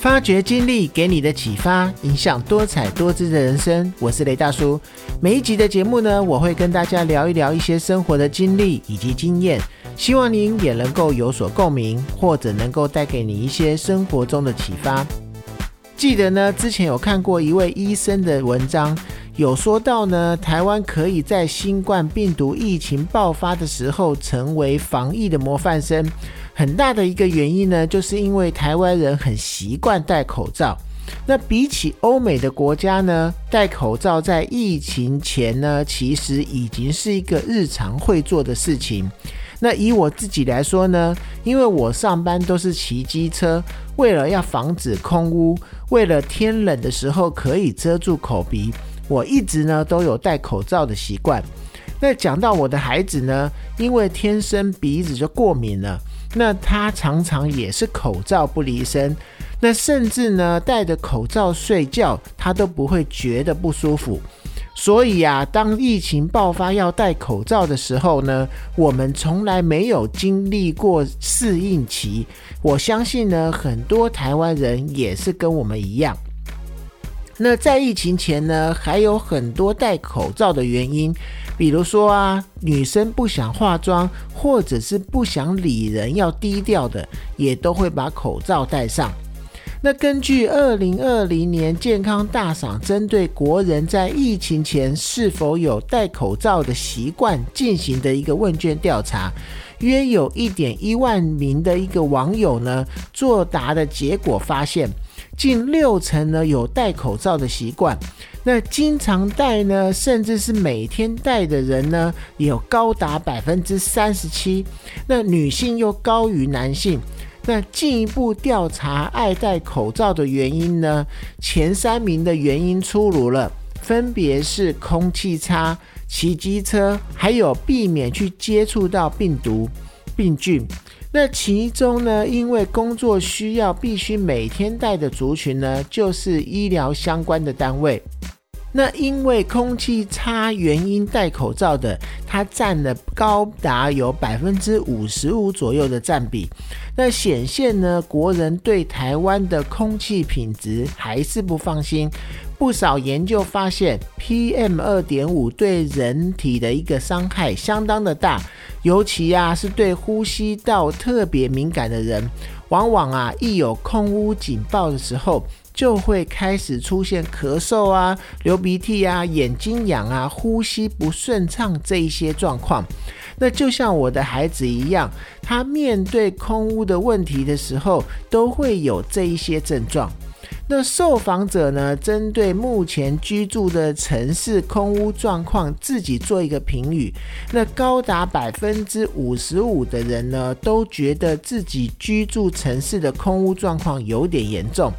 发掘经历给你的启发，影响多彩多姿的人生。我是雷大叔。每一集的节目呢，我会跟大家聊一聊一些生活的经历以及经验，希望您也能够有所共鸣，或者能够带给你一些生活中的启发。记得呢，之前有看过一位医生的文章，有说到呢，台湾可以在新冠病毒疫情爆发的时候成为防疫的模范生。很大的一个原因呢，就是因为台湾人很习惯戴口罩。那比起欧美的国家呢，戴口罩在疫情前呢，其实已经是一个日常会做的事情。那以我自己来说呢，因为我上班都是骑机车，为了要防止空污，为了天冷的时候可以遮住口鼻，我一直呢都有戴口罩的习惯。那讲到我的孩子呢，因为天生鼻子就过敏了。那他常常也是口罩不离身，那甚至呢戴着口罩睡觉，他都不会觉得不舒服。所以啊，当疫情爆发要戴口罩的时候呢，我们从来没有经历过适应期。我相信呢，很多台湾人也是跟我们一样。那在疫情前呢，还有很多戴口罩的原因，比如说啊，女生不想化妆，或者是不想理人，要低调的，也都会把口罩戴上。那根据二零二零年健康大赏针对国人在疫情前是否有戴口罩的习惯进行的一个问卷调查，约有一点一万名的一个网友呢作答的结果发现。近六成呢有戴口罩的习惯，那经常戴呢，甚至是每天戴的人呢，有高达百分之三十七。那女性又高于男性。那进一步调查爱戴口罩的原因呢，前三名的原因出炉了，分别是空气差、骑机车，还有避免去接触到病毒、病菌。那其中呢，因为工作需要必须每天戴的族群呢，就是医疗相关的单位。那因为空气差原因戴口罩的，它占了高达有百分之五十五左右的占比。那显现呢，国人对台湾的空气品质还是不放心。不少研究发现，PM 二点五对人体的一个伤害相当的大，尤其啊是对呼吸道特别敏感的人，往往啊一有空屋警报的时候，就会开始出现咳嗽啊、流鼻涕啊、眼睛痒啊、呼吸不顺畅这一些状况。那就像我的孩子一样，他面对空屋的问题的时候，都会有这一些症状。那受访者呢，针对目前居住的城市空屋状况，自己做一个评语。那高达百分之五十五的人呢，都觉得自己居住城市的空屋状况有点严重。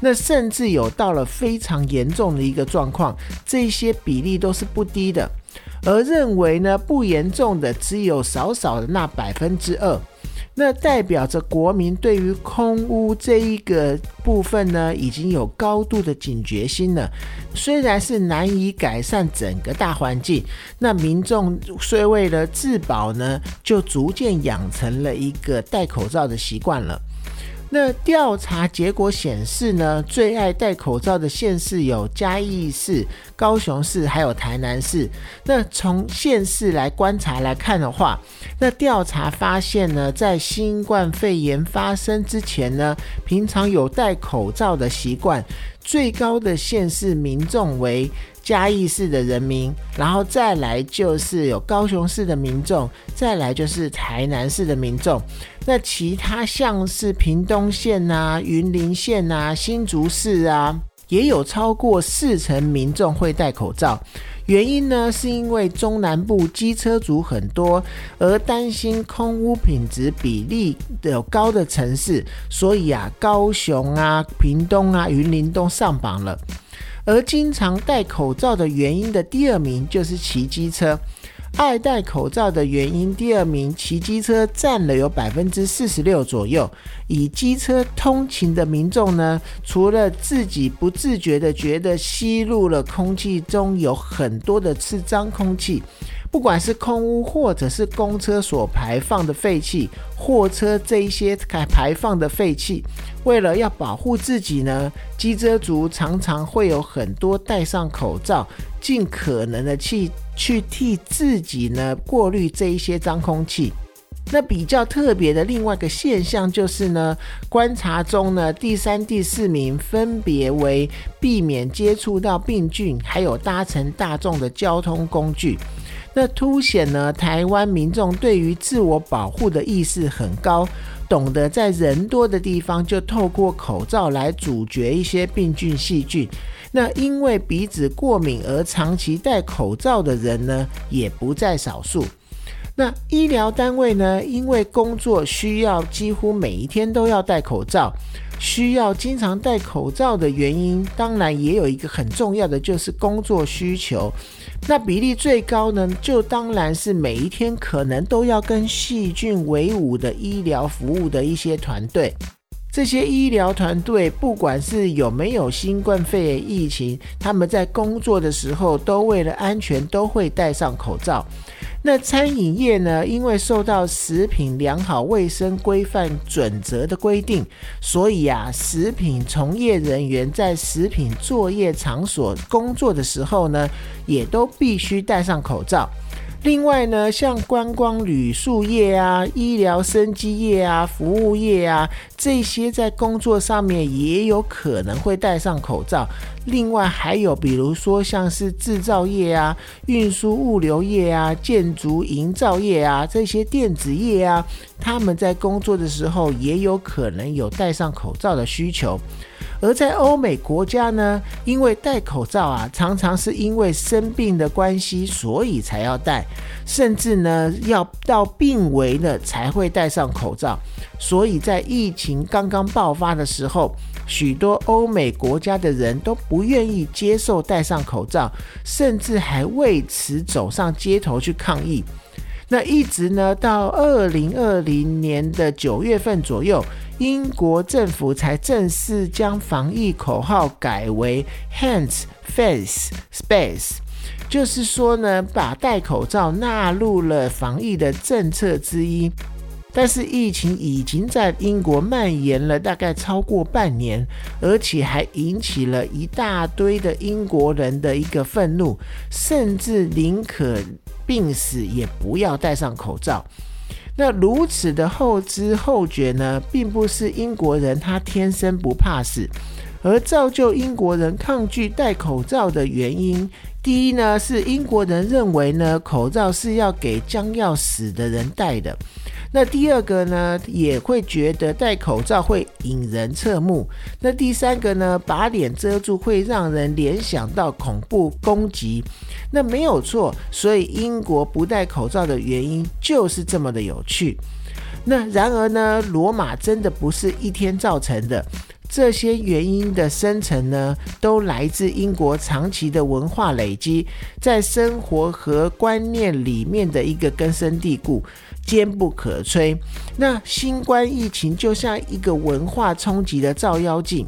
那甚至有到了非常严重的一个状况，这些比例都是不低的。而认为呢不严重的，只有少少的那百分之二。那代表着国民对于空屋这一个部分呢，已经有高度的警觉心了。虽然是难以改善整个大环境，那民众虽为了自保呢，就逐渐养成了一个戴口罩的习惯了。那调查结果显示呢，最爱戴口罩的县市有嘉义市、高雄市，还有台南市。那从县市来观察来看的话，那调查发现呢，在新冠肺炎发生之前呢，平常有戴口罩的习惯，最高的县市民众为。嘉义市的人民，然后再来就是有高雄市的民众，再来就是台南市的民众。那其他像是屏东县啊、云林县啊、新竹市啊，也有超过四成民众会戴口罩。原因呢，是因为中南部机车族很多，而担心空污品质比例有高的城市，所以啊，高雄啊、屏东啊、云林都上榜了。而经常戴口罩的原因的第二名就是骑机车，爱戴口罩的原因第二名，骑机车占了有百分之四十六左右。以机车通勤的民众呢，除了自己不自觉的觉得吸入了空气中有很多的次脏空气。不管是空污或者是公车所排放的废气，货车这一些排放的废气，为了要保护自己呢，机车族常常会有很多戴上口罩，尽可能的去去替自己呢过滤这一些脏空气。那比较特别的另外一个现象就是呢，观察中呢，第三、第四名分别为避免接触到病菌，还有搭乘大众的交通工具。那凸显呢，台湾民众对于自我保护的意识很高，懂得在人多的地方就透过口罩来阻绝一些病菌细菌。那因为鼻子过敏而长期戴口罩的人呢，也不在少数。那医疗单位呢？因为工作需要，几乎每一天都要戴口罩，需要经常戴口罩的原因，当然也有一个很重要的，就是工作需求。那比例最高呢，就当然是每一天可能都要跟细菌为伍的医疗服务的一些团队。这些医疗团队，不管是有没有新冠肺炎疫情，他们在工作的时候，都为了安全，都会戴上口罩。那餐饮业呢？因为受到食品良好卫生规范准则的规定，所以啊，食品从业人员在食品作业场所工作的时候呢，也都必须戴上口罩。另外呢，像观光旅宿业啊、医疗生机业啊、服务业啊，这些在工作上面也有可能会戴上口罩。另外还有，比如说像是制造业啊、运输物流业啊、建筑营造业啊这些电子业啊，他们在工作的时候也有可能有戴上口罩的需求。而在欧美国家呢，因为戴口罩啊，常常是因为生病的关系，所以才要戴，甚至呢要到病危了才会戴上口罩。所以在疫情刚刚爆发的时候，许多欧美国家的人都不愿意接受戴上口罩，甚至还为此走上街头去抗议。那一直呢到二零二零年的九月份左右。英国政府才正式将防疫口号改为 Hands, Face, Space，就是说呢，把戴口罩纳入了防疫的政策之一。但是疫情已经在英国蔓延了大概超过半年，而且还引起了一大堆的英国人的一个愤怒，甚至宁可病死也不要戴上口罩。那如此的后知后觉呢，并不是英国人他天生不怕死，而造就英国人抗拒戴口罩的原因。第一呢，是英国人认为呢，口罩是要给将要死的人戴的。那第二个呢，也会觉得戴口罩会引人侧目。那第三个呢，把脸遮住会让人联想到恐怖攻击。那没有错，所以英国不戴口罩的原因就是这么的有趣。那然而呢，罗马真的不是一天造成的。这些原因的生成呢，都来自英国长期的文化累积，在生活和观念里面的一个根深蒂固。坚不可摧。那新冠疫情就像一个文化冲击的照妖镜，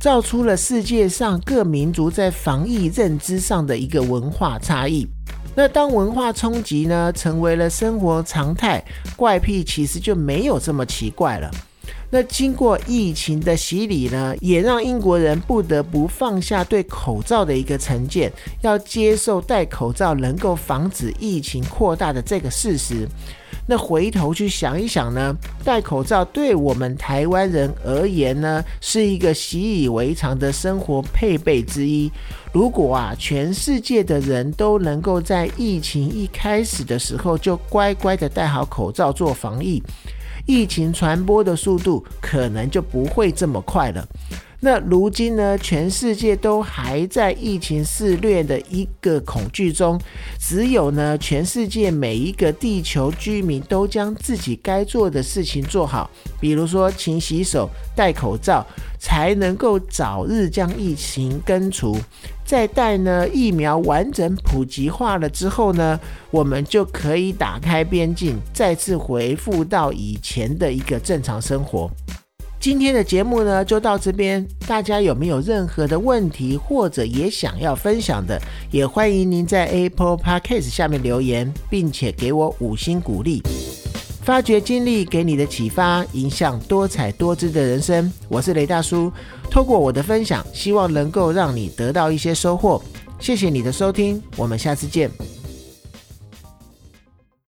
照出了世界上各民族在防疫认知上的一个文化差异。那当文化冲击呢成为了生活常态，怪癖其实就没有这么奇怪了。那经过疫情的洗礼呢，也让英国人不得不放下对口罩的一个成见，要接受戴口罩能够防止疫情扩大的这个事实。那回头去想一想呢，戴口罩对我们台湾人而言呢，是一个习以为常的生活配备之一。如果啊，全世界的人都能够在疫情一开始的时候就乖乖的戴好口罩做防疫，疫情传播的速度可能就不会这么快了。那如今呢，全世界都还在疫情肆虐的一个恐惧中，只有呢，全世界每一个地球居民都将自己该做的事情做好，比如说勤洗手、戴口罩，才能够早日将疫情根除。再待呢疫苗完整普及化了之后呢，我们就可以打开边境，再次恢复到以前的一个正常生活。今天的节目呢就到这边，大家有没有任何的问题或者也想要分享的，也欢迎您在 Apple Podcast 下面留言，并且给我五星鼓励。发掘经历给你的启发，影响多彩多姿的人生。我是雷大叔，透过我的分享，希望能够让你得到一些收获。谢谢你的收听，我们下次见。